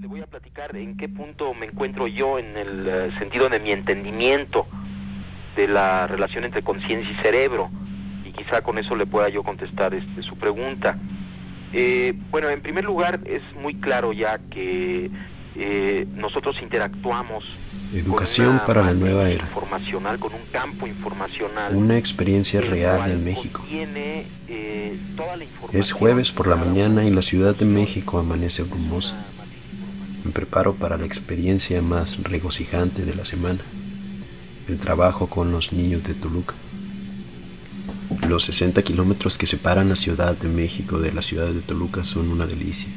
Le voy a platicar en qué punto me encuentro yo en el eh, sentido de mi entendimiento de la relación entre conciencia y cerebro y quizá con eso le pueda yo contestar este, su pregunta. Eh, bueno, en primer lugar es muy claro ya que eh, nosotros interactuamos Educación para la nueva era. Informacional, con un campo informacional. Una experiencia real en México. Es jueves por la mañana y la Ciudad de México amanece brumosa. Me preparo para la experiencia más regocijante de la semana, el trabajo con los niños de Toluca. Los 60 kilómetros que separan la Ciudad de México de la ciudad de Toluca son una delicia.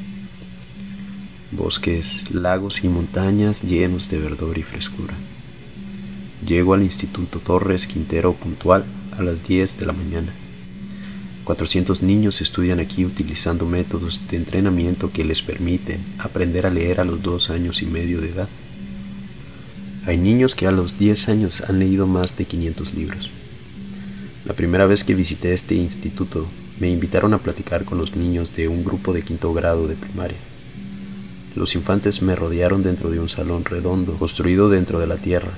Bosques, lagos y montañas llenos de verdor y frescura. Llego al Instituto Torres Quintero puntual a las 10 de la mañana. 400 niños estudian aquí utilizando métodos de entrenamiento que les permiten aprender a leer a los dos años y medio de edad. Hay niños que a los 10 años han leído más de 500 libros. La primera vez que visité este instituto, me invitaron a platicar con los niños de un grupo de quinto grado de primaria. Los infantes me rodearon dentro de un salón redondo construido dentro de la tierra.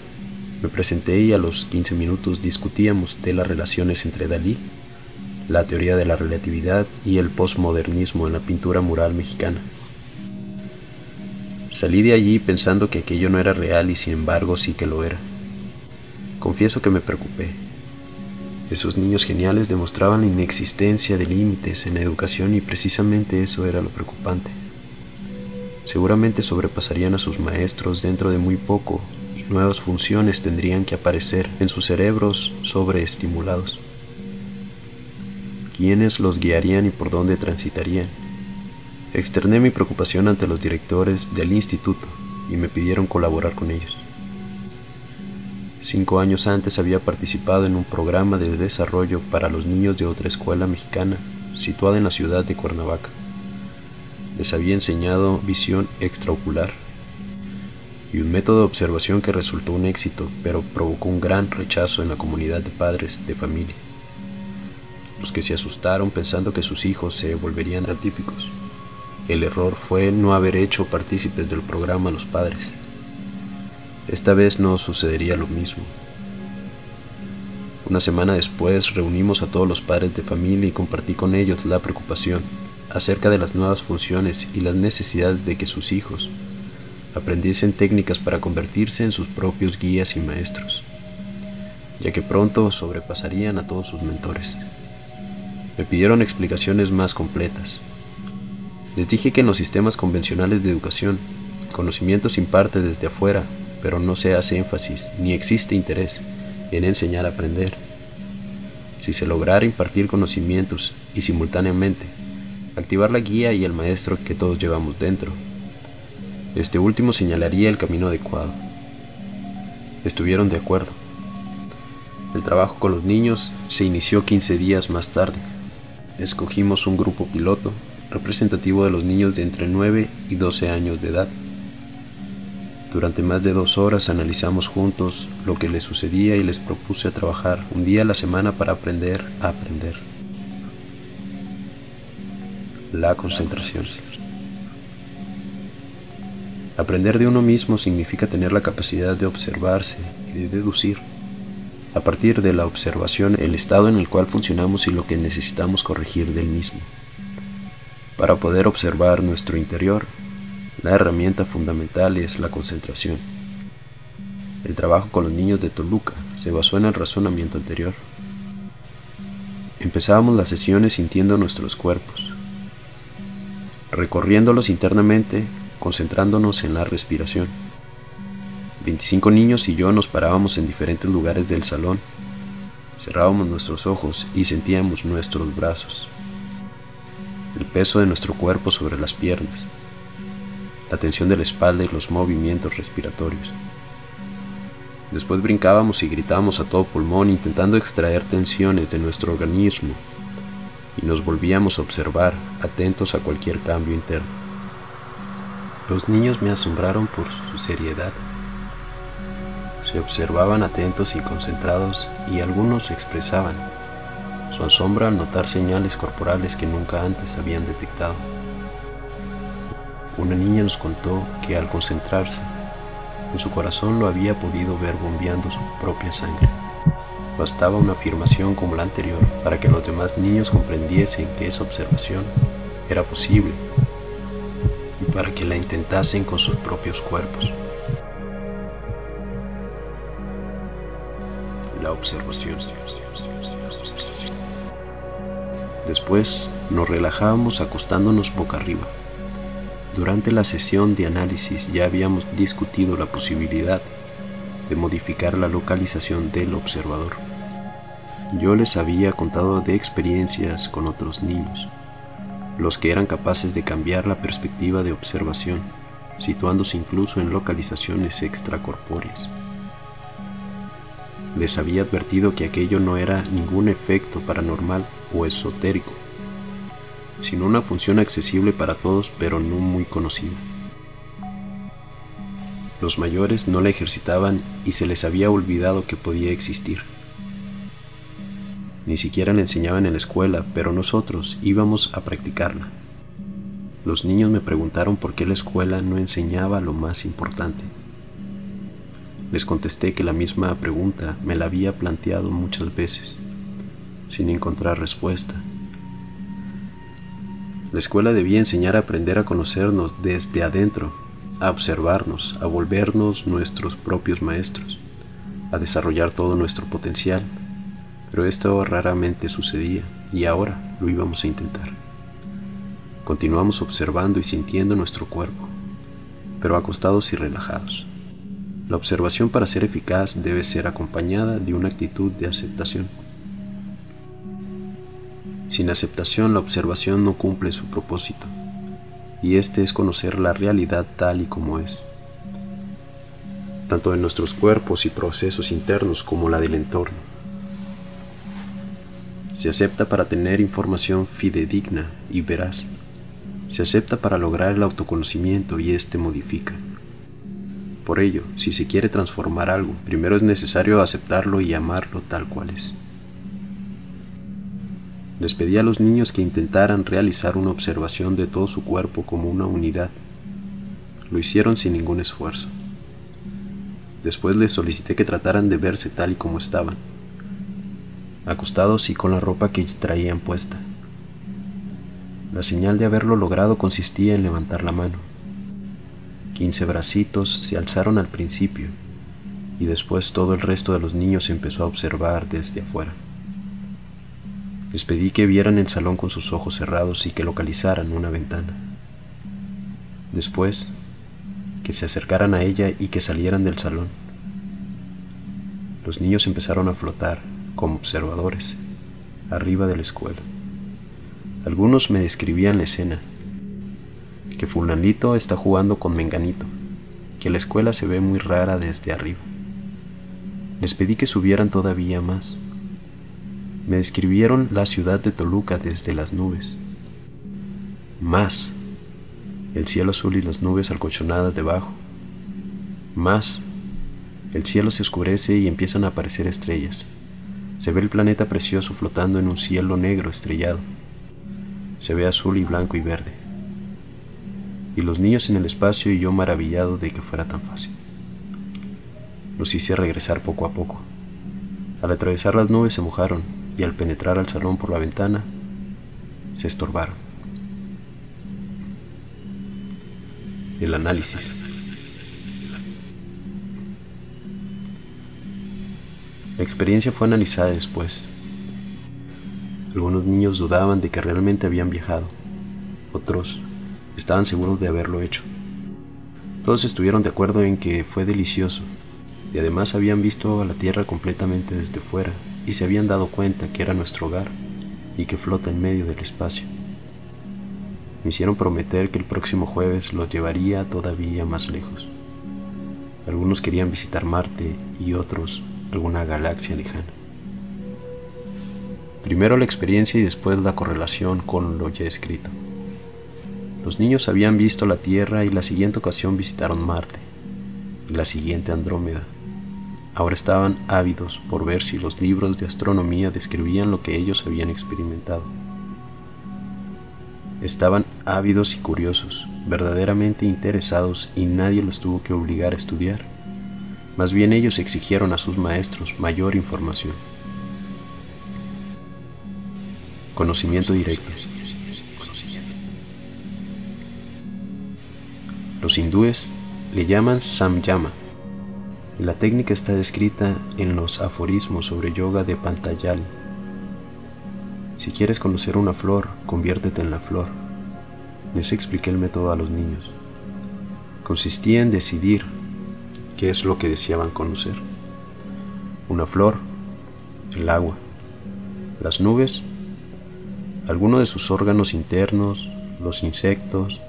Me presenté y a los 15 minutos discutíamos de las relaciones entre Dalí la teoría de la relatividad y el postmodernismo en la pintura mural mexicana. Salí de allí pensando que aquello no era real y sin embargo sí que lo era. Confieso que me preocupé. Esos niños geniales demostraban la inexistencia de límites en la educación y precisamente eso era lo preocupante. Seguramente sobrepasarían a sus maestros dentro de muy poco y nuevas funciones tendrían que aparecer en sus cerebros sobreestimulados quiénes los guiarían y por dónde transitarían. Externé mi preocupación ante los directores del instituto y me pidieron colaborar con ellos. Cinco años antes había participado en un programa de desarrollo para los niños de otra escuela mexicana situada en la ciudad de Cuernavaca. Les había enseñado visión extraocular y un método de observación que resultó un éxito, pero provocó un gran rechazo en la comunidad de padres de familia los que se asustaron pensando que sus hijos se volverían atípicos. El error fue no haber hecho partícipes del programa los padres. Esta vez no sucedería lo mismo. Una semana después reunimos a todos los padres de familia y compartí con ellos la preocupación acerca de las nuevas funciones y las necesidades de que sus hijos aprendiesen técnicas para convertirse en sus propios guías y maestros, ya que pronto sobrepasarían a todos sus mentores. Me pidieron explicaciones más completas. Les dije que en los sistemas convencionales de educación, el conocimiento se imparte desde afuera, pero no se hace énfasis ni existe interés en enseñar a aprender. Si se lograra impartir conocimientos y simultáneamente activar la guía y el maestro que todos llevamos dentro, este último señalaría el camino adecuado. Estuvieron de acuerdo. El trabajo con los niños se inició 15 días más tarde escogimos un grupo piloto representativo de los niños de entre 9 y 12 años de edad. Durante más de dos horas analizamos juntos lo que les sucedía y les propuse trabajar un día a la semana para aprender a aprender. La concentración. Aprender de uno mismo significa tener la capacidad de observarse y de deducir a partir de la observación el estado en el cual funcionamos y lo que necesitamos corregir del mismo. Para poder observar nuestro interior, la herramienta fundamental es la concentración. El trabajo con los niños de Toluca se basó en el razonamiento anterior. Empezábamos las sesiones sintiendo nuestros cuerpos, recorriéndolos internamente, concentrándonos en la respiración 25 niños y yo nos parábamos en diferentes lugares del salón. Cerrábamos nuestros ojos y sentíamos nuestros brazos, el peso de nuestro cuerpo sobre las piernas, la tensión de la espalda y los movimientos respiratorios. Después brincábamos y gritábamos a todo pulmón intentando extraer tensiones de nuestro organismo y nos volvíamos a observar, atentos a cualquier cambio interno. Los niños me asombraron por su seriedad se observaban atentos y concentrados y algunos expresaban su asombro al notar señales corporales que nunca antes habían detectado. Una niña nos contó que al concentrarse, en su corazón lo había podido ver bombeando su propia sangre. Bastaba una afirmación como la anterior para que los demás niños comprendiesen que esa observación era posible y para que la intentasen con sus propios cuerpos. La observación. Después nos relajábamos acostándonos boca arriba. Durante la sesión de análisis ya habíamos discutido la posibilidad de modificar la localización del observador. Yo les había contado de experiencias con otros niños, los que eran capaces de cambiar la perspectiva de observación, situándose incluso en localizaciones extracorpóreas. Les había advertido que aquello no era ningún efecto paranormal o esotérico, sino una función accesible para todos pero no muy conocida. Los mayores no la ejercitaban y se les había olvidado que podía existir. Ni siquiera la enseñaban en la escuela, pero nosotros íbamos a practicarla. Los niños me preguntaron por qué la escuela no enseñaba lo más importante. Les contesté que la misma pregunta me la había planteado muchas veces, sin encontrar respuesta. La escuela debía enseñar a aprender a conocernos desde adentro a observarnos, a volvernos nuestros propios maestros, a desarrollar todo nuestro potencial. Pero esto raramente sucedía y ahora lo íbamos a intentar. Continuamos observando y sintiendo nuestro cuerpo, pero acostados y relajados. La observación para ser eficaz debe ser acompañada de una actitud de aceptación. Sin aceptación la observación no cumple su propósito y este es conocer la realidad tal y como es, tanto de nuestros cuerpos y procesos internos como la del entorno. Se acepta para tener información fidedigna y veraz. Se acepta para lograr el autoconocimiento y éste modifica. Por ello, si se quiere transformar algo, primero es necesario aceptarlo y amarlo tal cual es. Les pedí a los niños que intentaran realizar una observación de todo su cuerpo como una unidad. Lo hicieron sin ningún esfuerzo. Después les solicité que trataran de verse tal y como estaban, acostados y con la ropa que traían puesta. La señal de haberlo logrado consistía en levantar la mano. Quince bracitos se alzaron al principio y después todo el resto de los niños empezó a observar desde afuera. Les pedí que vieran el salón con sus ojos cerrados y que localizaran una ventana. Después, que se acercaran a ella y que salieran del salón. Los niños empezaron a flotar como observadores arriba de la escuela. Algunos me describían la escena, que fulanito está jugando con menganito, que la escuela se ve muy rara desde arriba. Les pedí que subieran todavía más me describieron la ciudad de Toluca desde las nubes. Más, el cielo azul y las nubes alcolchonadas debajo. Más, el cielo se oscurece y empiezan a aparecer estrellas. Se ve el planeta precioso flotando en un cielo negro estrellado. Se ve azul y blanco y verde. Y los niños en el espacio y yo maravillado de que fuera tan fácil. Los hice regresar poco a poco. Al atravesar las nubes se mojaron y al penetrar al salón por la ventana, se estorbaron. El análisis. La experiencia fue analizada después. Algunos niños dudaban de que realmente habían viajado, otros estaban seguros de haberlo hecho. Todos estuvieron de acuerdo en que fue delicioso y además habían visto a la Tierra completamente desde fuera y se habían dado cuenta que era nuestro hogar y que flota en medio del espacio. Me hicieron prometer que el próximo jueves los llevaría todavía más lejos. Algunos querían visitar Marte y otros alguna galaxia lejana. Primero la experiencia y después la correlación con lo ya escrito. Los niños habían visto la Tierra y la siguiente ocasión visitaron Marte y la siguiente Andrómeda ahora estaban ávidos por ver si los libros de astronomía describían lo que ellos habían experimentado. Estaban ávidos y curiosos, verdaderamente interesados y nadie los tuvo que obligar a estudiar. Más bien ellos exigieron a sus maestros mayor información. Conocimiento directo. Los hindúes le llaman samyama. La técnica está descrita en los aforismos sobre yoga de Pantajali. Si quieres conocer una flor, conviértete en la flor. Les expliqué el método a los niños. Consistía en decidir es lo que deseaban conocer. Una flor, el agua, las nubes, alguno de sus órganos internos, los insectos,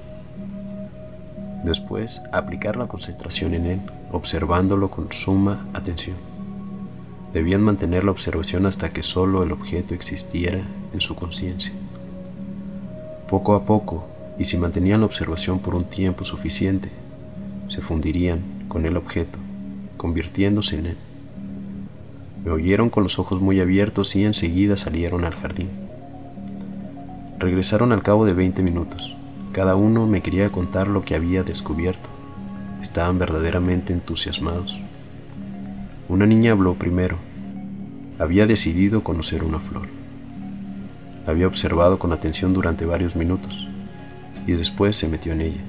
Después, aplicar la concentración en él, observándolo con suma atención. Debían mantener la observación hasta que solo el objeto existiera en su conciencia. Poco a poco, y si mantenían la observación por un tiempo suficiente, se fundirían con el objeto, convirtiéndose en él. Me oyeron con los ojos muy abiertos y enseguida salieron al jardín. Regresaron al cabo de 20 minutos. Cada uno me quería contar lo que había descubierto. Estaban verdaderamente entusiasmados. Una niña habló primero. Había decidido conocer una flor. había observado con atención durante varios minutos y después se metió en ella.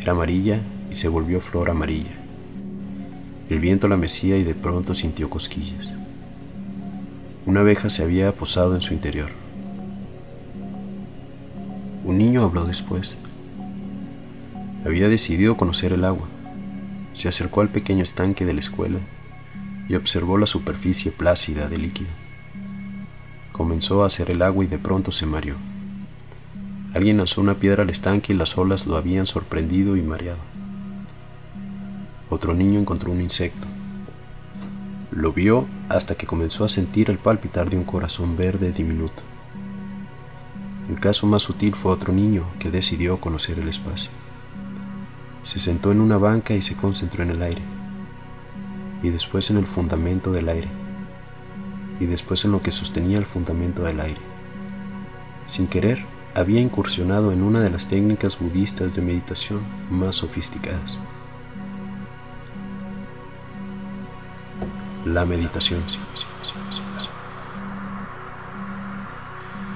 Era amarilla se volvió flor amarilla. El viento la mecía y de pronto sintió cosquillas. Una abeja se había posado en su interior. Un niño habló después. Había decidido conocer el agua. Se acercó al pequeño estanque de la escuela y observó la superficie plácida del líquido. Comenzó a hacer el agua y de pronto se mareó. Alguien lanzó una piedra al estanque y las olas lo habían sorprendido y mareado. Otro niño encontró un insecto. Lo vio hasta que comenzó a sentir el palpitar de un corazón verde diminuto. El caso más sutil fue otro niño que decidió conocer el espacio. Se sentó en una banca y se concentró en el aire, y después en el fundamento del aire, y después en lo que sostenía el fundamento del aire. Sin querer, había incursionado en una de las técnicas budistas de meditación más sofisticadas. La meditación.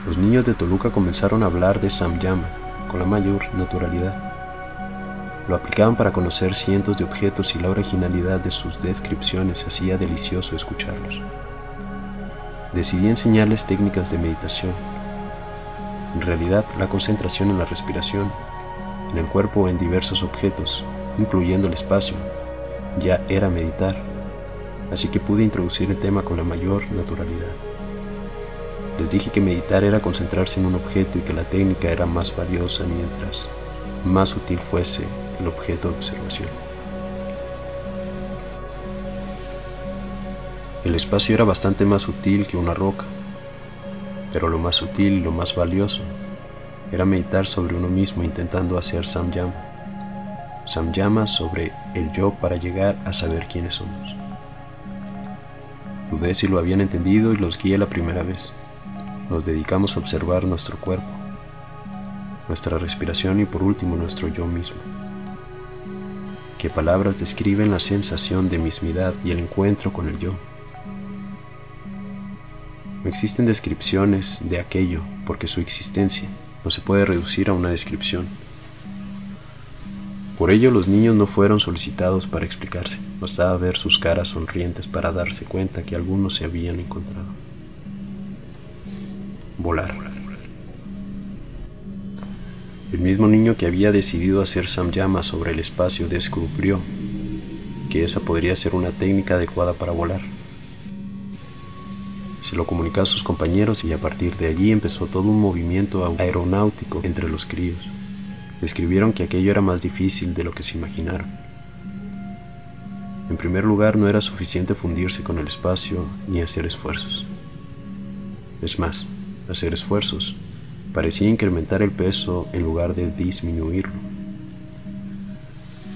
Los niños de Toluca comenzaron a hablar de Samyama con la mayor naturalidad. Lo aplicaban para conocer cientos de objetos y la originalidad de sus descripciones hacía delicioso escucharlos. Decidí enseñarles técnicas de meditación. En realidad, la concentración en la respiración, en el cuerpo o en diversos objetos, incluyendo el espacio, ya era meditar, así que pude introducir el tema con la mayor naturalidad. Les dije que meditar era concentrarse en un objeto y que la técnica era más valiosa mientras más sutil fuese el objeto de observación. El espacio era bastante más sutil que una roca, pero lo más sutil y lo más valioso era meditar sobre uno mismo intentando hacer samyama. Samyama sobre el yo para llegar a saber quiénes somos. Dudé si lo habían entendido y los guié la primera vez nos dedicamos a observar nuestro cuerpo, nuestra respiración y por último nuestro yo mismo. ¿Qué palabras describen la sensación de mismidad y el encuentro con el yo? No existen descripciones de aquello porque su existencia no se puede reducir a una descripción. Por ello los niños no fueron solicitados para explicarse, bastaba ver sus caras sonrientes para darse cuenta que algunos se habían encontrado volar. El mismo niño que había decidido hacer samyama sobre el espacio descubrió que esa podría ser una técnica adecuada para volar. Se lo comunicó a sus compañeros y a partir de allí empezó todo un movimiento aeronáutico entre los críos. Describieron que aquello era más difícil de lo que se imaginaron. En primer lugar, no era suficiente fundirse con el espacio ni hacer esfuerzos. Es más, hacer esfuerzos, parecía incrementar el peso en lugar de disminuirlo.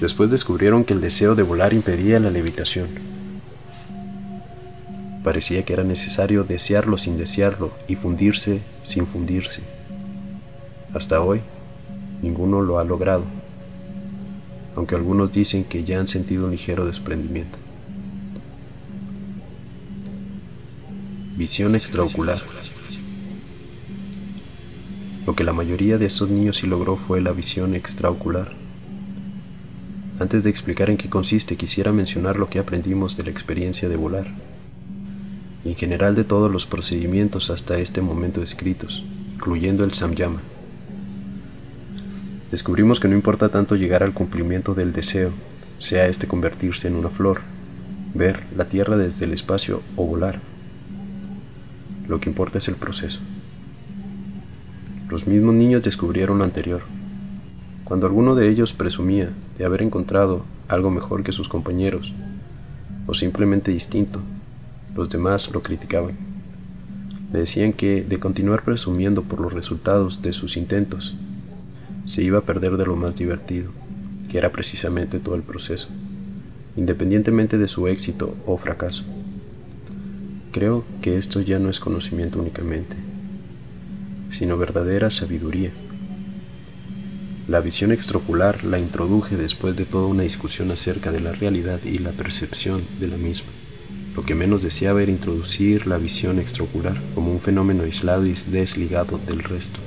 Después descubrieron que el deseo de volar impedía la levitación. Parecía que era necesario desearlo sin desearlo y fundirse sin fundirse. Hasta hoy, ninguno lo ha logrado, aunque algunos dicen que ya han sentido un ligero desprendimiento. Visión extraocular. Lo que la mayoría de estos niños sí logró fue la visión extraocular. Antes de explicar en qué consiste, quisiera mencionar lo que aprendimos de la experiencia de volar y en general de todos los procedimientos hasta este momento descritos, incluyendo el samyama. Descubrimos que no importa tanto llegar al cumplimiento del deseo, sea este convertirse en una flor, ver la tierra desde el espacio o volar. Lo que importa es el proceso. Los mismos niños descubrieron lo anterior. Cuando alguno de ellos presumía de haber encontrado algo mejor que sus compañeros, o simplemente distinto, los demás lo criticaban. Le decían que, de continuar presumiendo por los resultados de sus intentos, se iba a perder de lo más divertido, que era precisamente todo el proceso, independientemente de su éxito o fracaso. Creo que esto ya no es conocimiento únicamente, sino verdadera sabiduría. La visión extraocular la introduje después de toda una discusión acerca de la realidad y la percepción de la misma. Lo que menos deseaba era introducir la visión extraocular como un fenómeno aislado y desligado del resto.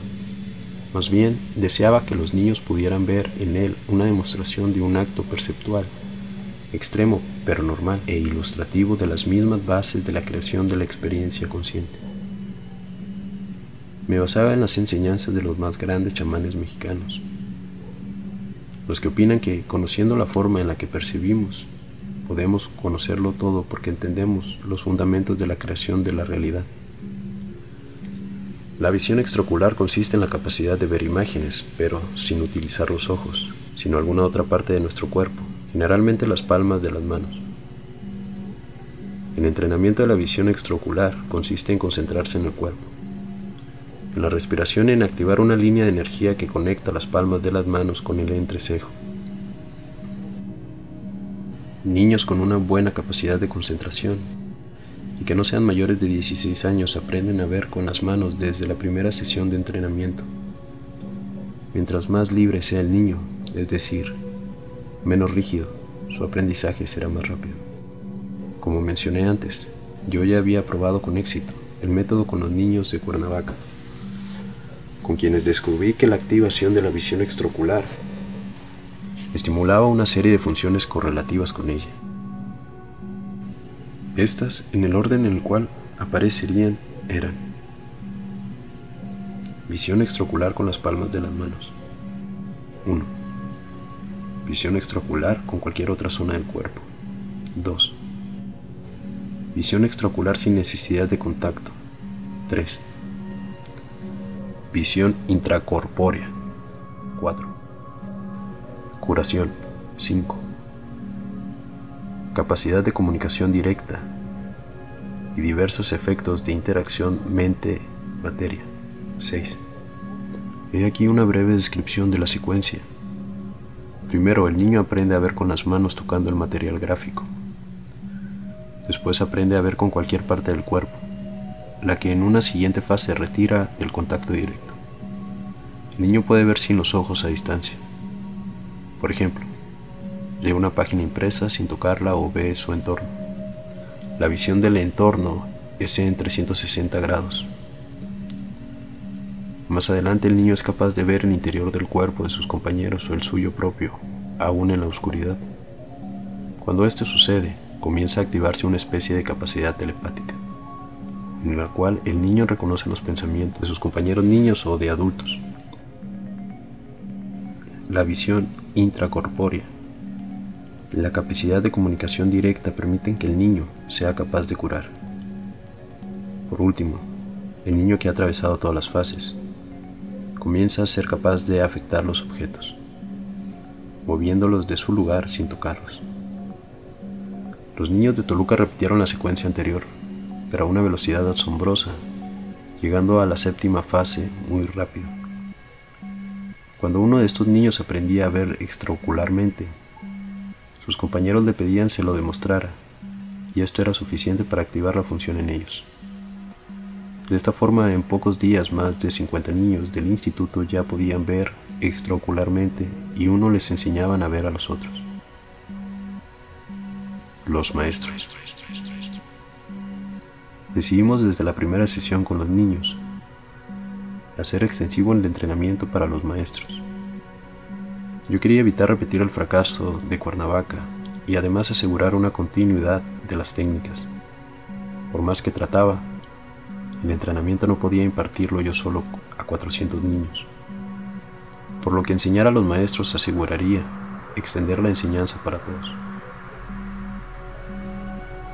Más bien, deseaba que los niños pudieran ver en él una demostración de un acto perceptual, extremo pero normal e ilustrativo de las mismas bases de la creación de la experiencia consciente. Me basaba en las enseñanzas de los más grandes chamanes mexicanos, los que opinan que, conociendo la forma en la que percibimos podemos conocerlo todo porque entendemos los fundamentos de la creación de la realidad. La visión extraocular consiste en la capacidad de ver imágenes, pero sin utilizar los ojos, sino alguna otra parte de nuestro cuerpo, generalmente las palmas de las manos. El entrenamiento de la visión extraocular consiste en concentrarse en el cuerpo, en la respiración en activar una línea de energía que conecta las palmas de las manos con el entrecejo. Niños con una buena capacidad de concentración y que no sean mayores de 16 años aprenden a ver con las manos desde la primera sesión de entrenamiento. Mientras más libre sea el niño, es decir, menos rígido, su aprendizaje será más rápido. Como mencioné antes, yo ya había probado con éxito el método con los niños de Cuernavaca, con quienes descubrí que la activación de la visión extraocular estimulaba una serie de funciones correlativas con ella. Estas, en el orden en el cual aparecerían, eran visión extraocular con las palmas de las manos. 1. Visión extraocular con cualquier otra zona del cuerpo. 2. Visión extraocular sin necesidad de contacto. 3. Visión intracorpórea. 4. Curación 5. Capacidad de comunicación directa y diversos efectos de interacción mente-materia 6. He aquí una breve descripción de la secuencia. Primero, el niño aprende a ver con las manos tocando el material gráfico. Después aprende a ver con cualquier parte del cuerpo, la que en una siguiente fase retira el contacto directo. El niño puede ver sin los ojos a distancia. Por ejemplo, lee una página impresa sin tocarla o ve su entorno. La visión del entorno es en 360 grados. Más adelante el niño es capaz de ver el interior del cuerpo de sus compañeros o el suyo propio, aún en la oscuridad. Cuando esto sucede, comienza a activarse una especie de capacidad telepática, en la cual el niño reconoce los pensamientos de sus compañeros niños o de adultos. La visión intracorpórea. La capacidad de comunicación directa permite que el niño sea capaz de curar. Por último, el niño que ha atravesado todas las fases comienza a ser capaz de afectar los objetos, moviéndolos de su lugar sin tocarlos. Los niños de Toluca repitieron la secuencia anterior, pero a una velocidad asombrosa, llegando a la séptima fase muy rápido. Cuando uno de estos niños aprendía a ver extraocularmente, sus compañeros le pedían se lo demostrara, y esto era suficiente para activar la función en ellos. De esta forma, en pocos días más de 50 niños del instituto ya podían ver extraocularmente y uno les enseñaban a ver a los otros. Los maestros. Decidimos desde la primera sesión con los niños hacer extensivo el entrenamiento para los maestros. Yo quería evitar repetir el fracaso de Cuernavaca y además asegurar una continuidad de las técnicas. Por más que trataba, el entrenamiento no podía impartirlo yo solo a 400 niños, por lo que enseñar a los maestros aseguraría extender la enseñanza para todos.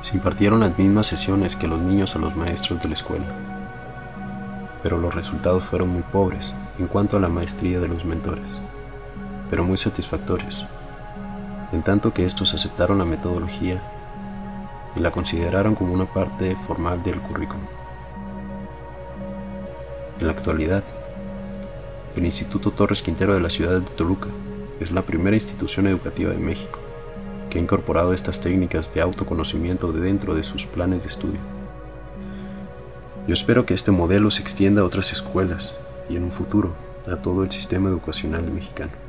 Se impartieron las mismas sesiones que los niños a los maestros de la escuela, pero los resultados fueron muy pobres en cuanto a la maestría de los mentores, pero muy satisfactorios, en tanto que estos aceptaron la metodología y la consideraron como una parte formal del currículum. En la actualidad, el Instituto Torres Quintero de la ciudad de Toluca es la primera institución educativa de México que ha incorporado estas técnicas de autoconocimiento de dentro de sus planes de estudio. Yo espero que este modelo se extienda a otras escuelas y en un futuro a todo el sistema educacional mexicano.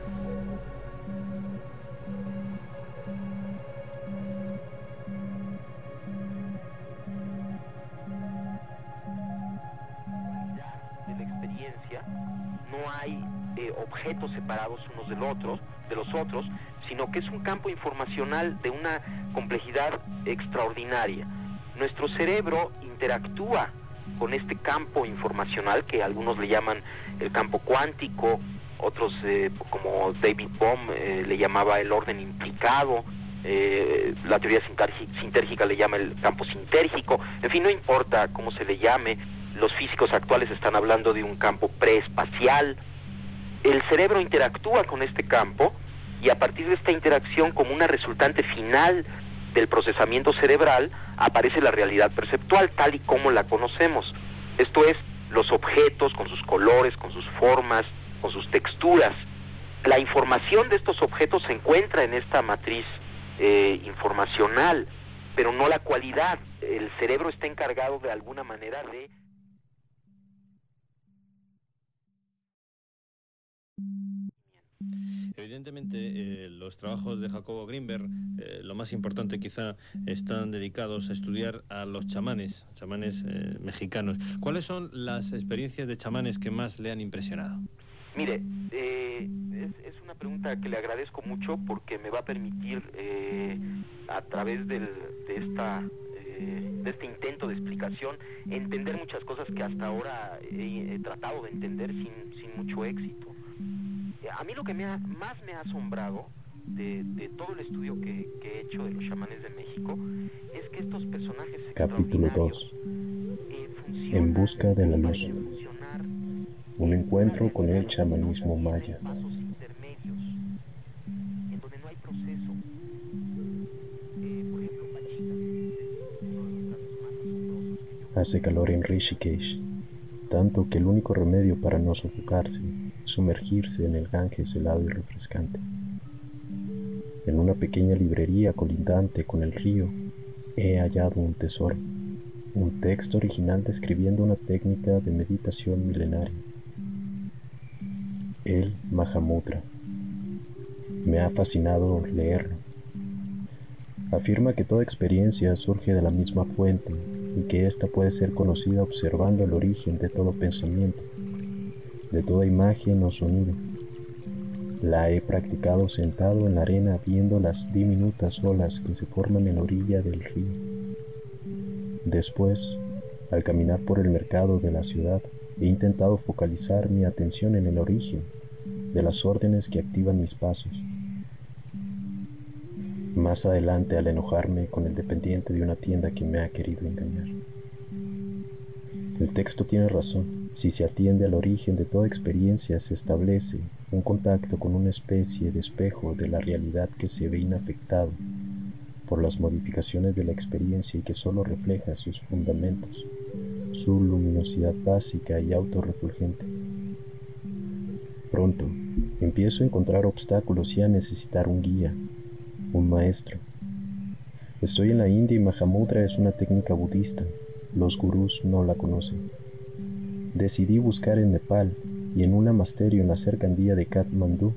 Objetos separados unos de los otros, de los otros, sino que es un campo informacional de una complejidad extraordinaria. Nuestro cerebro interactúa con este campo informacional que algunos le llaman el campo cuántico, otros eh, como David Bohm eh, le llamaba el orden implicado, eh, la teoría sintérgica le llama el campo sintérgico, en fin, no importa cómo se le llame, los físicos actuales están hablando de un campo preespacial, el cerebro interactúa con este campo y a partir de esta interacción como una resultante final del procesamiento cerebral aparece la realidad perceptual tal y como la conocemos. Esto es, los objetos con sus colores, con sus formas, con sus texturas. La información de estos objetos se encuentra en esta matriz eh, informacional, pero no la cualidad. El cerebro está encargado de alguna manera de... Evidentemente, eh, los trabajos de Jacobo Greenberg, eh, lo más importante quizá, están dedicados a estudiar a los chamanes, chamanes eh, mexicanos. ¿Cuáles son las experiencias de chamanes que más le han impresionado? Mire, es, una pregunta que le agradezco mucho porque me va a permitir, a través de, esta, de este intento de explicación, entender muchas cosas que hasta ahora he, tratado de entender sin mucho éxito a mí lo que me más me ha asombrado de, todo el estudio que, he hecho de los chamanes de México es que estos personajes Capítulo 2 eh, En busca de la luz. Un encuentro con el chamanismo maya. Hace calor en Rishikesh, tanto que el único remedio para no sofocarse sumergirse en el Ganges helado y refrescante. En una pequeña librería colindante con el río he hallado un tesoro, un texto original describiendo una técnica de meditación milenaria. El Mahamudra. Me ha fascinado leerlo. Afirma que toda experiencia surge de la misma fuente y que ésta puede ser conocida observando el origen de todo pensamiento de toda imagen o sonido. La he practicado sentado en la arena viendo las diminutas olas que se forman en la orilla del río. Después, al caminar por el mercado de la ciudad, he intentado focalizar mi atención en el origen de las órdenes que activan mis pasos. Más adelante, al enojarme con el dependiente de una tienda que me ha querido engañar. El texto tiene razón. Si se atiende al origen de toda experiencia, se establece un contacto con una especie de espejo de la realidad que se ve inafectado por las modificaciones de la experiencia y que solo refleja sus fundamentos, su luminosidad básica y autorrefulgente. Pronto, empiezo a encontrar obstáculos y a necesitar un guía, un maestro. Estoy en la India y Mahamudra es una técnica budista. Los gurús no la conocen. Decidí buscar en Nepal y en un lamasterio en la cercanía de Kathmandú,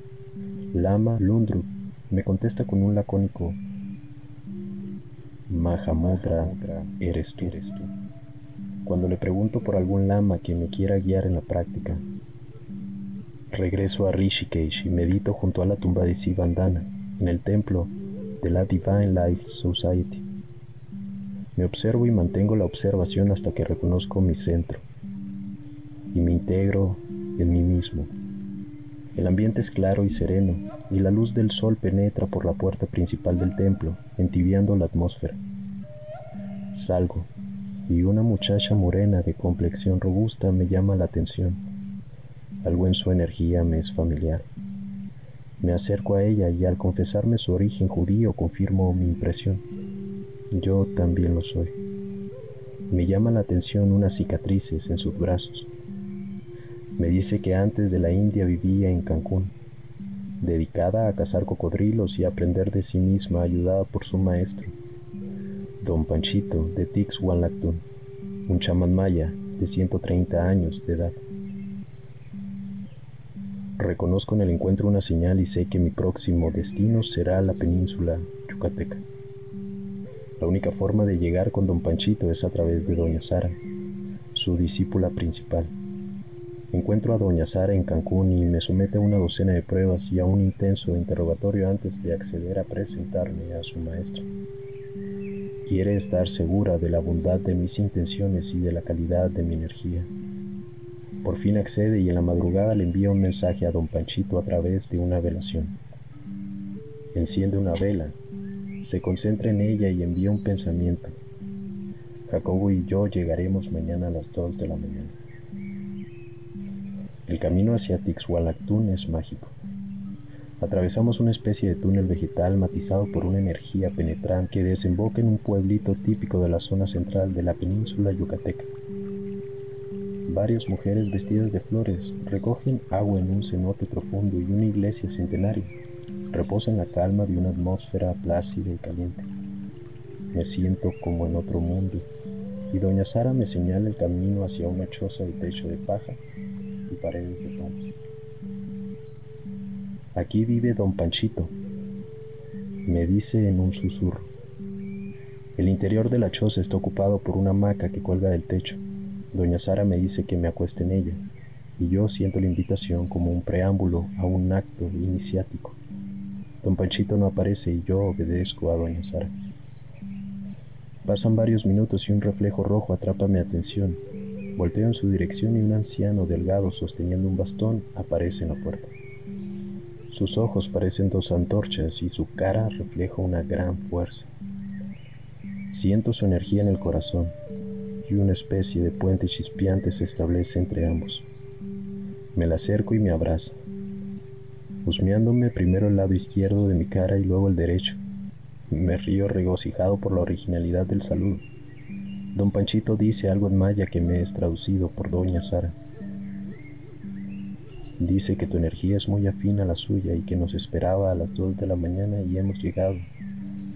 Lama Lundru me contesta con un lacónico Mahamudra, eres tú. Eres tú. Cuando le pregunto por algún lama que me quiera guiar en la práctica, regreso a Rishikesh y medito junto a la tumba de Sivandana en el templo de la Divine Life Society. Me observo y mantengo la observación hasta que reconozco mi centro y me integro en mí mismo. El ambiente es claro y sereno y la luz del sol penetra por la puerta principal del templo, entibiando la atmósfera. Salgo y una muchacha morena de complexión robusta me llama la atención. Algo en su energía me es familiar. Me acerco a ella y al confesarme su origen judío confirmo mi impresión. Yo también lo soy. Me llama la atención unas cicatrices en sus brazos. Me dice que antes de la India vivía en Cancún, dedicada a cazar cocodrilos y aprender de sí misma ayudada por su maestro Don Panchito de Tixhuanlactún, un chamán maya de 130 años de edad. Reconozco en el encuentro una señal y sé que mi próximo destino será la península yucateca. La única forma de llegar con don Panchito es a través de doña Sara, su discípula principal. Encuentro a doña Sara en Cancún y me somete a una docena de pruebas y a un intenso interrogatorio antes de acceder a presentarme a su maestro. Quiere estar segura de la bondad de mis intenciones y de la calidad de mi energía. Por fin accede y en la madrugada le envía un mensaje a don Panchito a través de una velación. Enciende una vela, se concentra en ella y envía un pensamiento. Jacobo y yo llegaremos mañana a las 2 de la mañana. El camino hacia Tixhualactún es mágico. Atravesamos una especie de túnel vegetal matizado por una energía penetrante que desemboca en un pueblito típico de la zona central de la península yucateca. Varias mujeres vestidas de flores recogen agua en un cenote profundo y una iglesia centenaria reposa en la calma de una atmósfera plácida y caliente. Me siento como en otro mundo y doña Sara me señala el camino hacia una choza de techo de paja y paredes de pan. Aquí vive don Panchito, me dice en un susurro. El interior de la choza está ocupado por una hamaca que cuelga del techo. Doña Sara me dice que me acueste en ella, y yo siento la invitación como un preámbulo a un acto iniciático. Don Panchito no aparece y yo obedezco a Doña Sara. Pasan varios minutos y un reflejo rojo atrapa mi atención. Volteo en su dirección y un anciano delgado sosteniendo un bastón aparece en la puerta. Sus ojos parecen dos antorchas y su cara refleja una gran fuerza. Siento su energía en el corazón y una especie de puente chispeante se establece entre ambos. Me la acerco y me abraza, husmeándome primero el lado izquierdo de mi cara y luego el derecho. Me río regocijado por la originalidad del saludo. Don Panchito dice algo en maya que me es traducido por Doña Sara. Dice que tu energía es muy afín a la suya y que nos esperaba a las 2 de la mañana y hemos llegado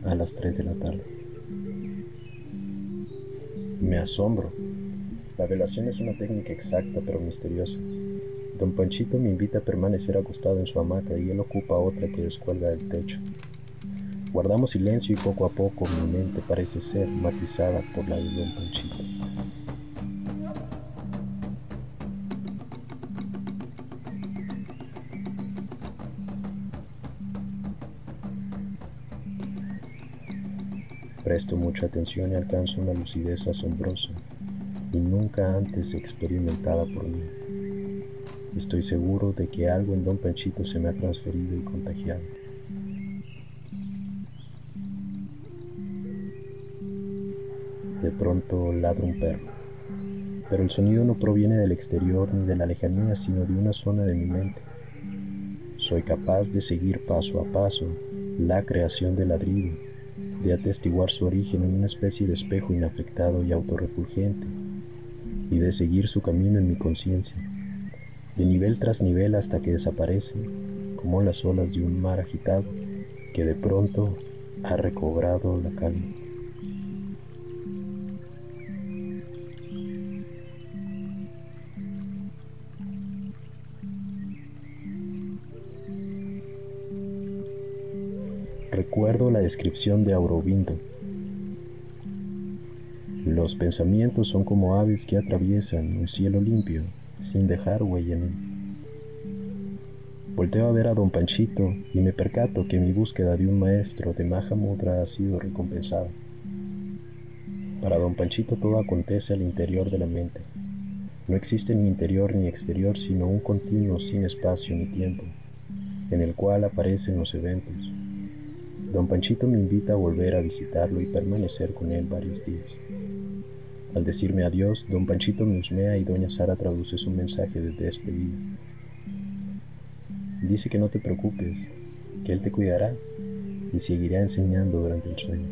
a las 3 de la tarde. Me asombro. La velación es una técnica exacta pero misteriosa. Don Panchito me invita a permanecer acostado en su hamaca y él ocupa otra que descuelga del techo. Guardamos silencio y poco a poco mi mente parece ser matizada por la de Don Panchito. Presto mucha atención y alcanzo una lucidez asombrosa y nunca antes experimentada por mí. Estoy seguro de que algo en Don Panchito se me ha transferido y contagiado. Pronto ladra un perro, pero el sonido no proviene del exterior ni de la lejanía, sino de una zona de mi mente. Soy capaz de seguir paso a paso la creación del ladrido de atestiguar su origen en una especie de espejo inafectado y autorrefulgente, y de seguir su camino en mi conciencia, de nivel tras nivel hasta que desaparece, como las olas de un mar agitado que de pronto ha recobrado la calma. Recuerdo la descripción de Aurobindo. Los pensamientos son como aves que atraviesan un cielo limpio sin dejar huella en él. Volteo a ver a don Panchito y me percato que mi búsqueda de un maestro de Mahamudra ha sido recompensada. Para don Panchito todo acontece al interior de la mente. No existe ni interior ni exterior, sino un continuo sin espacio ni tiempo, en el cual aparecen los eventos. Don Panchito me invita a volver a visitarlo y permanecer con él varios días. Al decirme adiós, don Panchito me husmea y doña Sara traduce su mensaje de despedida. Dice que no te preocupes, que él te cuidará y seguirá enseñando durante el sueño.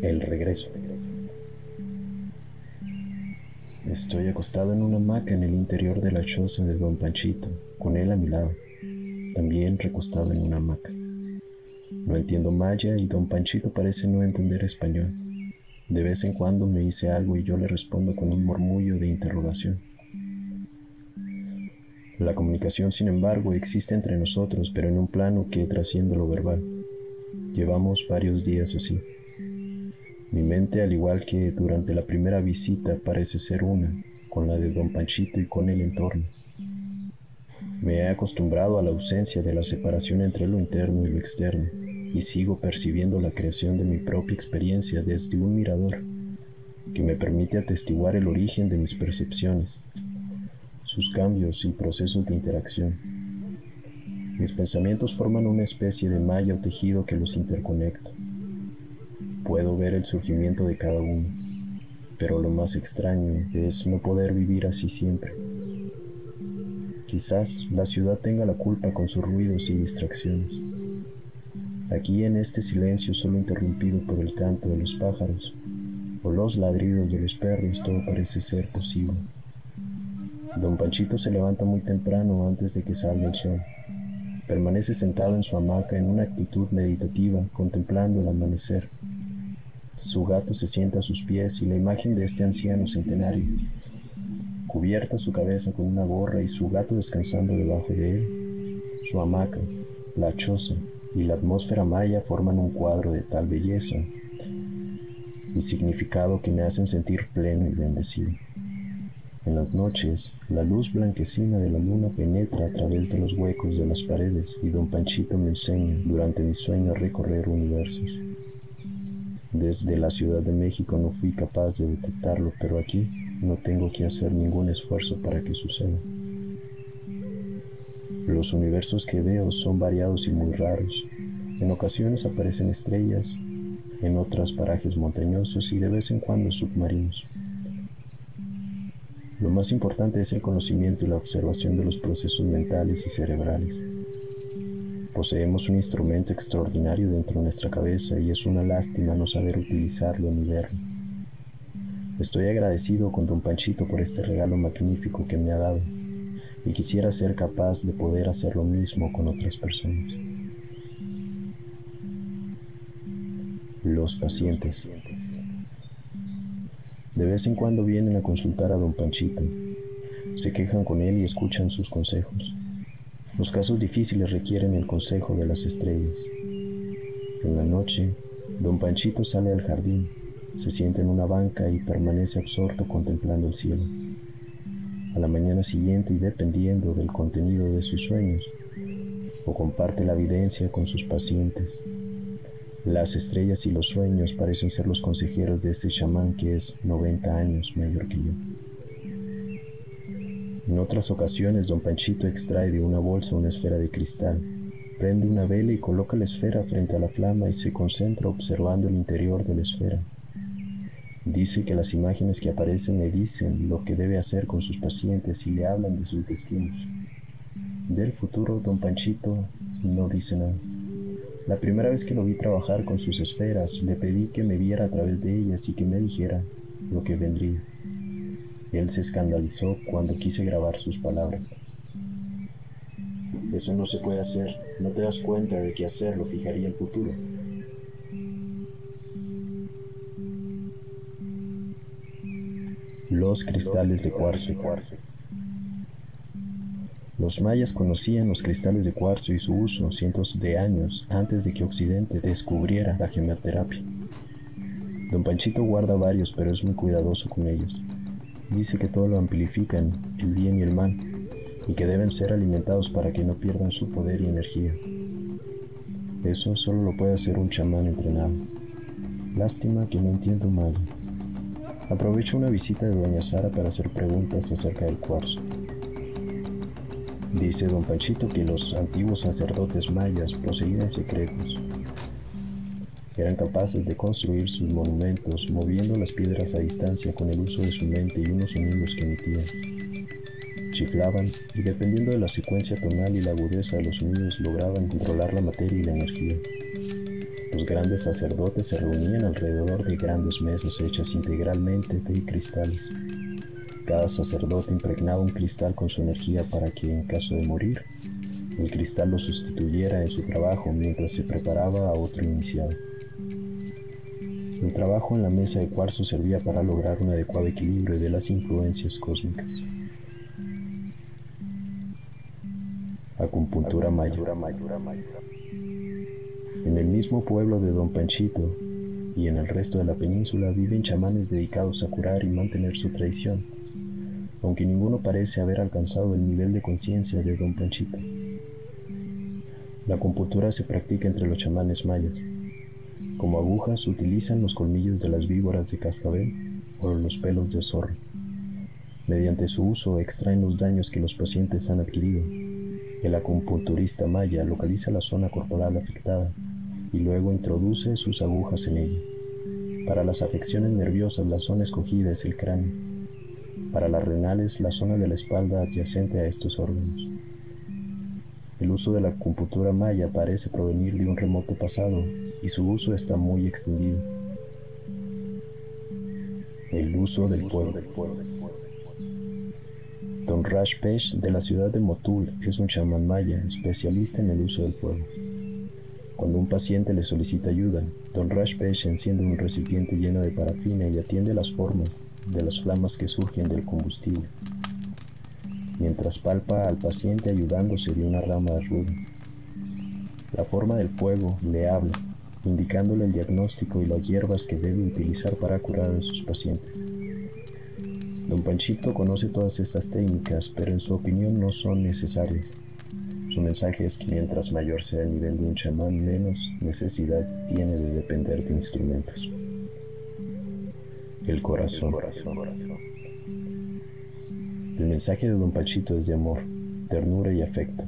El regreso. Estoy acostado en una hamaca en el interior de la choza de don Panchito, con él a mi lado, también recostado en una hamaca. No entiendo maya y don Panchito parece no entender español. De vez en cuando me dice algo y yo le respondo con un murmullo de interrogación. La comunicación, sin embargo, existe entre nosotros, pero en un plano que trasciende lo verbal. Llevamos varios días así. Mi mente, al igual que durante la primera visita, parece ser una con la de don Panchito y con el entorno. Me he acostumbrado a la ausencia de la separación entre lo interno y lo externo, y sigo percibiendo la creación de mi propia experiencia desde un mirador que me permite atestiguar el origen de mis percepciones, sus cambios y procesos de interacción. Mis pensamientos forman una especie de malla o tejido que los interconecta. Puedo ver el surgimiento de cada uno, pero lo más extraño es no poder vivir así siempre. Quizás la ciudad tenga la culpa con sus ruidos y distracciones. Aquí en este silencio solo interrumpido por el canto de los pájaros o los ladridos de los perros todo parece ser posible. Don Panchito se levanta muy temprano antes de que salga el sol. Permanece sentado en su hamaca en una actitud meditativa, contemplando el amanecer. Su gato se sienta a sus pies y la imagen de este anciano centenario, cubierta su cabeza con una gorra y su gato descansando debajo de él, su hamaca, la choza y la atmósfera maya forman un cuadro de tal belleza y significado que me hacen sentir pleno y bendecido. En las noches, la luz blanquecina de la luna penetra a través de los huecos de las paredes y don Panchito me enseña durante mi sueño a recorrer universos. Desde la Ciudad de México no fui capaz de detectarlo, pero aquí no tengo que hacer ningún esfuerzo para que suceda. Los universos que veo son variados y muy raros. En ocasiones aparecen estrellas, en otras parajes montañosos y de vez en cuando submarinos. Lo más importante es el conocimiento y la observación de los procesos mentales y cerebrales. Poseemos un instrumento extraordinario dentro de nuestra cabeza y es una lástima no saber utilizarlo ni verlo. Estoy agradecido con don Panchito por este regalo magnífico que me ha dado y quisiera ser capaz de poder hacer lo mismo con otras personas. Los pacientes. De vez en cuando vienen a consultar a don Panchito. Se quejan con él y escuchan sus consejos. Los casos difíciles requieren el consejo de las estrellas. En la noche, don Panchito sale al jardín, se sienta en una banca y permanece absorto contemplando el cielo. A la mañana siguiente y dependiendo del contenido de sus sueños, o comparte la evidencia con sus pacientes, las estrellas y los sueños parecen ser los consejeros de este chamán que es 90 años mayor que yo. En otras ocasiones, don Panchito extrae de una bolsa una esfera de cristal, prende una vela y coloca la esfera frente a la flama y se concentra observando el interior de la esfera. Dice que las imágenes que aparecen le dicen lo que debe hacer con sus pacientes y le hablan de sus destinos. Del futuro, don Panchito no dice nada. La primera vez que lo vi trabajar con sus esferas, le pedí que me viera a través de ellas y que me dijera lo que vendría. Él se escandalizó cuando quise grabar sus palabras. Eso no se puede hacer, no te das cuenta de que hacerlo fijaría el futuro. Los cristales de cuarzo. Los mayas conocían los cristales de cuarzo y su uso cientos de años antes de que Occidente descubriera la gemoterapia. Don Panchito guarda varios, pero es muy cuidadoso con ellos. Dice que todo lo amplifican, el bien y el mal, y que deben ser alimentados para que no pierdan su poder y energía. Eso solo lo puede hacer un chamán entrenado. Lástima que no entiendo maya. Aprovecho una visita de Doña Sara para hacer preguntas acerca del cuarzo. Dice don Panchito que los antiguos sacerdotes mayas poseían secretos. Eran capaces de construir sus monumentos moviendo las piedras a distancia con el uso de su mente y unos sonidos que emitían. Chiflaban y dependiendo de la secuencia tonal y la agudeza de los sonidos lograban controlar la materia y la energía. Los grandes sacerdotes se reunían alrededor de grandes mesas hechas integralmente de cristales. Cada sacerdote impregnaba un cristal con su energía para que, en caso de morir, el cristal lo sustituyera en su trabajo mientras se preparaba a otro iniciado. El trabajo en la mesa de cuarzo servía para lograr un adecuado equilibrio de las influencias cósmicas. Acupuntura mayor. En el mismo pueblo de Don Panchito y en el resto de la península viven chamanes dedicados a curar y mantener su tradición aunque ninguno parece haber alcanzado el nivel de conciencia de Don Panchito. La acupuntura se practica entre los chamanes mayas. Como agujas utilizan los colmillos de las víboras de cascabel o los pelos de zorro. Mediante su uso extraen los daños que los pacientes han adquirido. El acupunturista maya localiza la zona corporal afectada y luego introduce sus agujas en ella. Para las afecciones nerviosas la zona escogida es el cráneo para las renales la zona de la espalda adyacente a estos órganos. El uso de la acupuntura maya parece provenir de un remoto pasado y su uso está muy extendido. El uso del fuego. Don Raj Pesh de la ciudad de Motul es un chamán maya especialista en el uso del fuego. Cuando un paciente le solicita ayuda, Don Rashpesh enciende un recipiente lleno de parafina y atiende las formas de las flamas que surgen del combustible, mientras palpa al paciente ayudándose de una rama de ruda. La forma del fuego le habla, indicándole el diagnóstico y las hierbas que debe utilizar para curar a sus pacientes. Don Panchito conoce todas estas técnicas, pero en su opinión no son necesarias. Su mensaje es que mientras mayor sea el nivel de un chamán, menos necesidad tiene de depender de instrumentos. El corazón. El mensaje de Don Pachito es de amor, ternura y afecto.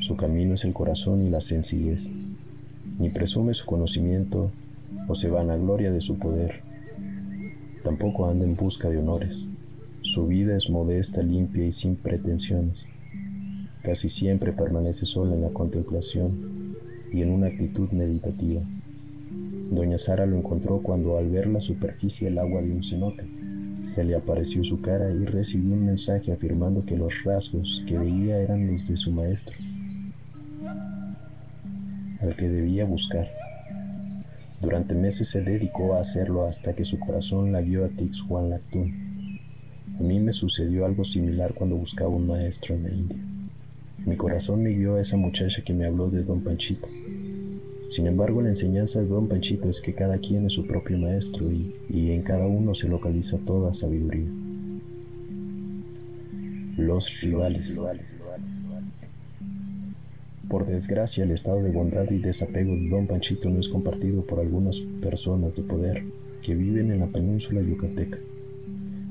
Su camino es el corazón y la sencillez. Ni presume su conocimiento o se vanagloria de su poder. Tampoco anda en busca de honores. Su vida es modesta, limpia y sin pretensiones. Casi siempre permanece sola en la contemplación y en una actitud meditativa. Doña Sara lo encontró cuando al ver la superficie del agua de un cenote, se le apareció su cara y recibió un mensaje afirmando que los rasgos que veía eran los de su maestro, al que debía buscar. Durante meses se dedicó a hacerlo hasta que su corazón la guió a Tixhuanlactún. A mí me sucedió algo similar cuando buscaba un maestro en la India. Mi corazón me guió a esa muchacha que me habló de don Panchito. Sin embargo, la enseñanza de don Panchito es que cada quien es su propio maestro y, y en cada uno se localiza toda sabiduría. Los rivales. Por desgracia, el estado de bondad y desapego de don Panchito no es compartido por algunas personas de poder que viven en la península yucateca.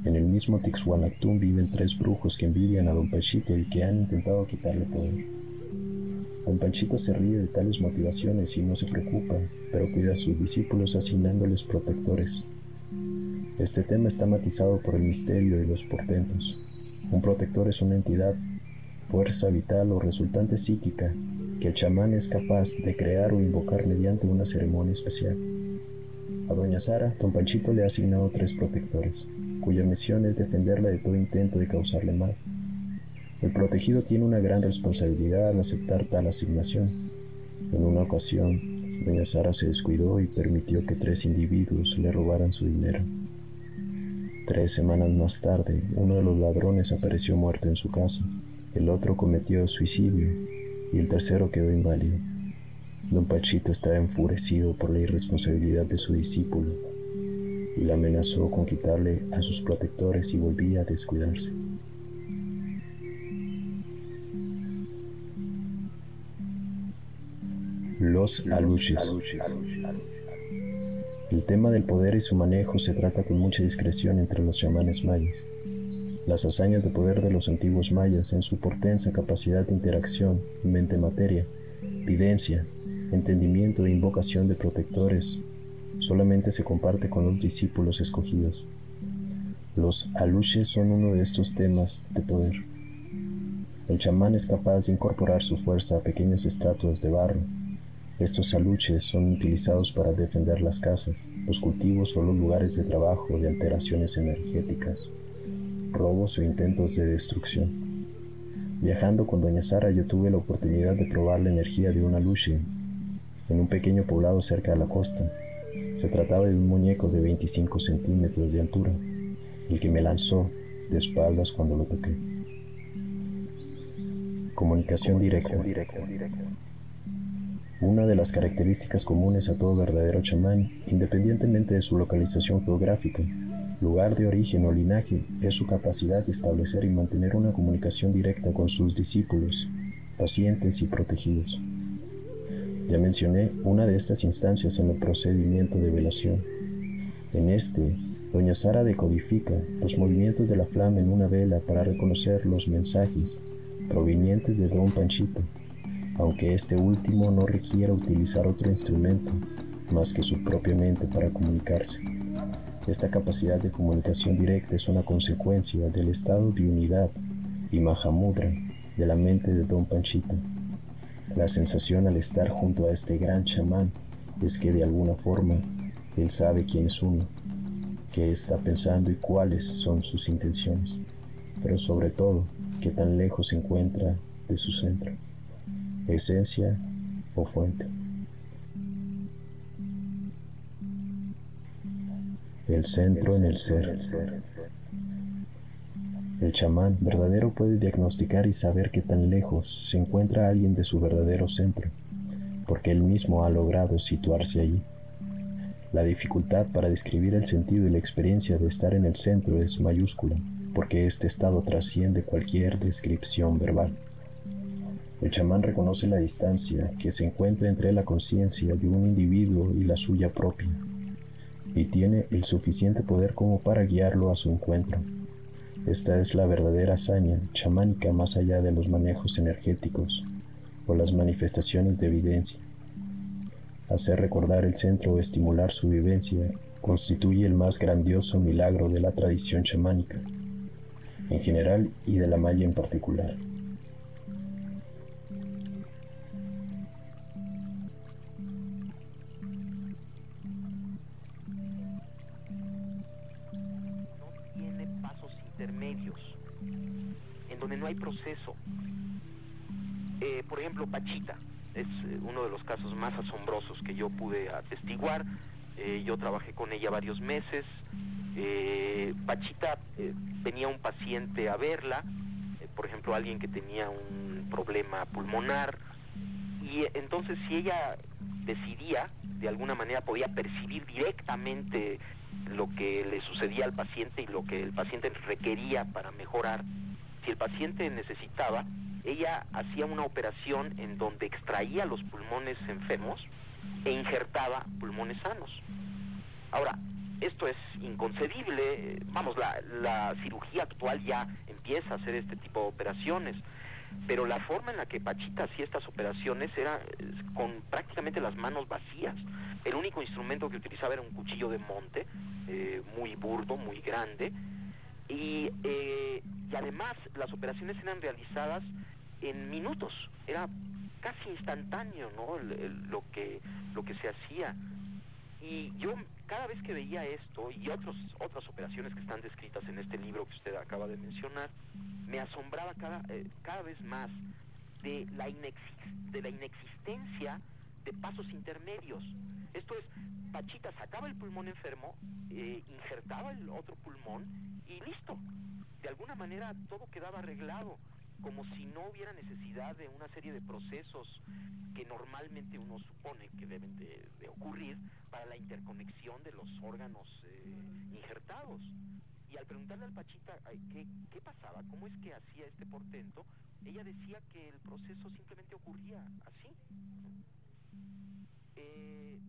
En el mismo Tixhuanactún viven tres brujos que envidian a don Panchito y que han intentado quitarle poder. Don Panchito se ríe de tales motivaciones y no se preocupa, pero cuida a sus discípulos asignándoles protectores. Este tema está matizado por el misterio y los portentos. Un protector es una entidad, fuerza vital o resultante psíquica que el chamán es capaz de crear o invocar mediante una ceremonia especial. A Doña Sara, Don Panchito le ha asignado tres protectores cuya misión es defenderla de todo intento de causarle mal. El protegido tiene una gran responsabilidad al aceptar tal asignación. En una ocasión, doña Sara se descuidó y permitió que tres individuos le robaran su dinero. Tres semanas más tarde, uno de los ladrones apareció muerto en su casa, El otro cometió suicidio y el tercero quedó inválido. Don Pachito estaba enfurecido por la irresponsabilidad de su discípulo y le amenazó con quitarle a sus protectores si volvía a descuidarse. Los aluches. El tema del poder y su manejo se trata con mucha discreción entre los chamanes mayas. Las hazañas de poder de los antiguos mayas en su portensa capacidad de interacción mente-materia, videncia, entendimiento e invocación de protectores solamente se comparte con los discípulos escogidos. Los aluches son uno de estos temas de poder. El chamán es capaz de incorporar su fuerza a pequeñas estatuas de barro. Estos aluches son utilizados para defender las casas, los cultivos o los lugares de trabajo de alteraciones energéticas, robos o intentos de destrucción. Viajando con Doña Sara yo tuve la oportunidad de probar la energía de un aluche en un pequeño poblado cerca de la costa. Se trataba de un muñeco de 25 centímetros de altura, el que me lanzó de espaldas cuando lo toqué. Comunicación directa. Una de las características comunes a todo verdadero chamán, independientemente de su localización geográfica, lugar de origen o linaje, es su capacidad de establecer y mantener una comunicación directa con sus discípulos, pacientes y protegidos. Ya mencioné una de estas instancias en el procedimiento de velación. En este, Doña Sara decodifica los movimientos de la flama en una vela para reconocer los mensajes provenientes de Don Panchito, aunque este último no requiera utilizar otro instrumento más que su propia mente para comunicarse. Esta capacidad de comunicación directa es una consecuencia del estado de unidad y Mahamudra de la mente de Don Panchito. La sensación al estar junto a este gran chamán es que de alguna forma él sabe quién es uno, qué está pensando y cuáles son sus intenciones, pero sobre todo qué tan lejos se encuentra de su centro, esencia o fuente. El centro en el ser. El chamán verdadero puede diagnosticar y saber qué tan lejos se encuentra alguien de su verdadero centro, porque él mismo ha logrado situarse allí. La dificultad para describir el sentido y la experiencia de estar en el centro es mayúscula, porque este estado trasciende cualquier descripción verbal. El chamán reconoce la distancia que se encuentra entre la conciencia de un individuo y la suya propia, y tiene el suficiente poder como para guiarlo a su encuentro. Esta es la verdadera hazaña chamánica más allá de los manejos energéticos o las manifestaciones de evidencia. Hacer recordar el centro o estimular su vivencia constituye el más grandioso milagro de la tradición chamánica, en general y de la maya en particular. Proceso. Eh, por ejemplo, Pachita es eh, uno de los casos más asombrosos que yo pude atestiguar. Eh, yo trabajé con ella varios meses. Pachita venía un paciente a verla, por ejemplo, alguien que tenía un problema pulmonar, y entonces si ella decidía, de alguna manera podía percibir directamente lo que le sucedía al paciente y lo que el paciente requería para mejorar, si el paciente necesitaba, ella hacía una operación en donde extraía los pulmones enfermos e injertaba pulmones sanos. Ahora, esto es inconcebible, vamos, la, cirugía actual ya empieza a hacer este tipo de operaciones, pero la forma en la que Pachita hacía estas operaciones era con prácticamente las manos vacías. El único instrumento que utilizaba era un cuchillo de monte, eh, muy burdo, muy grande, y, eh, y además las operaciones eran realizadas en minutos, era casi instantáneo ¿no? lo, que, lo que se hacía. Y yo cada vez que veía esto y otros, otras operaciones que están descritas en este libro que usted acaba de mencionar, me asombraba cada, eh, cada vez más de la, de la inexistencia de pasos intermedios. Esto es, Pachita sacaba el pulmón enfermo, eh, injertaba el otro pulmón y listo. De alguna manera todo quedaba arreglado. como si no hubiera necesidad de una serie de procesos que normalmente uno supone que deben de, ocurrir para la interconexión de los órganos eh, injertados. Y al preguntarle al Pachita ¿qué, qué pasaba, cómo es que hacía este portento, ella decía que el proceso simplemente ocurría así. Eh,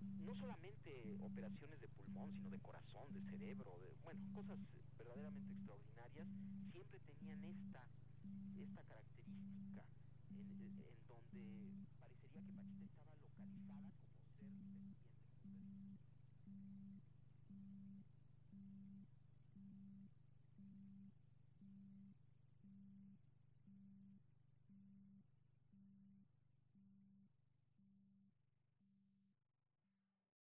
no solamente operaciones de pulmón, sino de corazón, de cerebro, de, bueno, cosas verdaderamente extraordinarias, siempre tenían esta, esta característica en, donde parecería que Pachita estaba localizada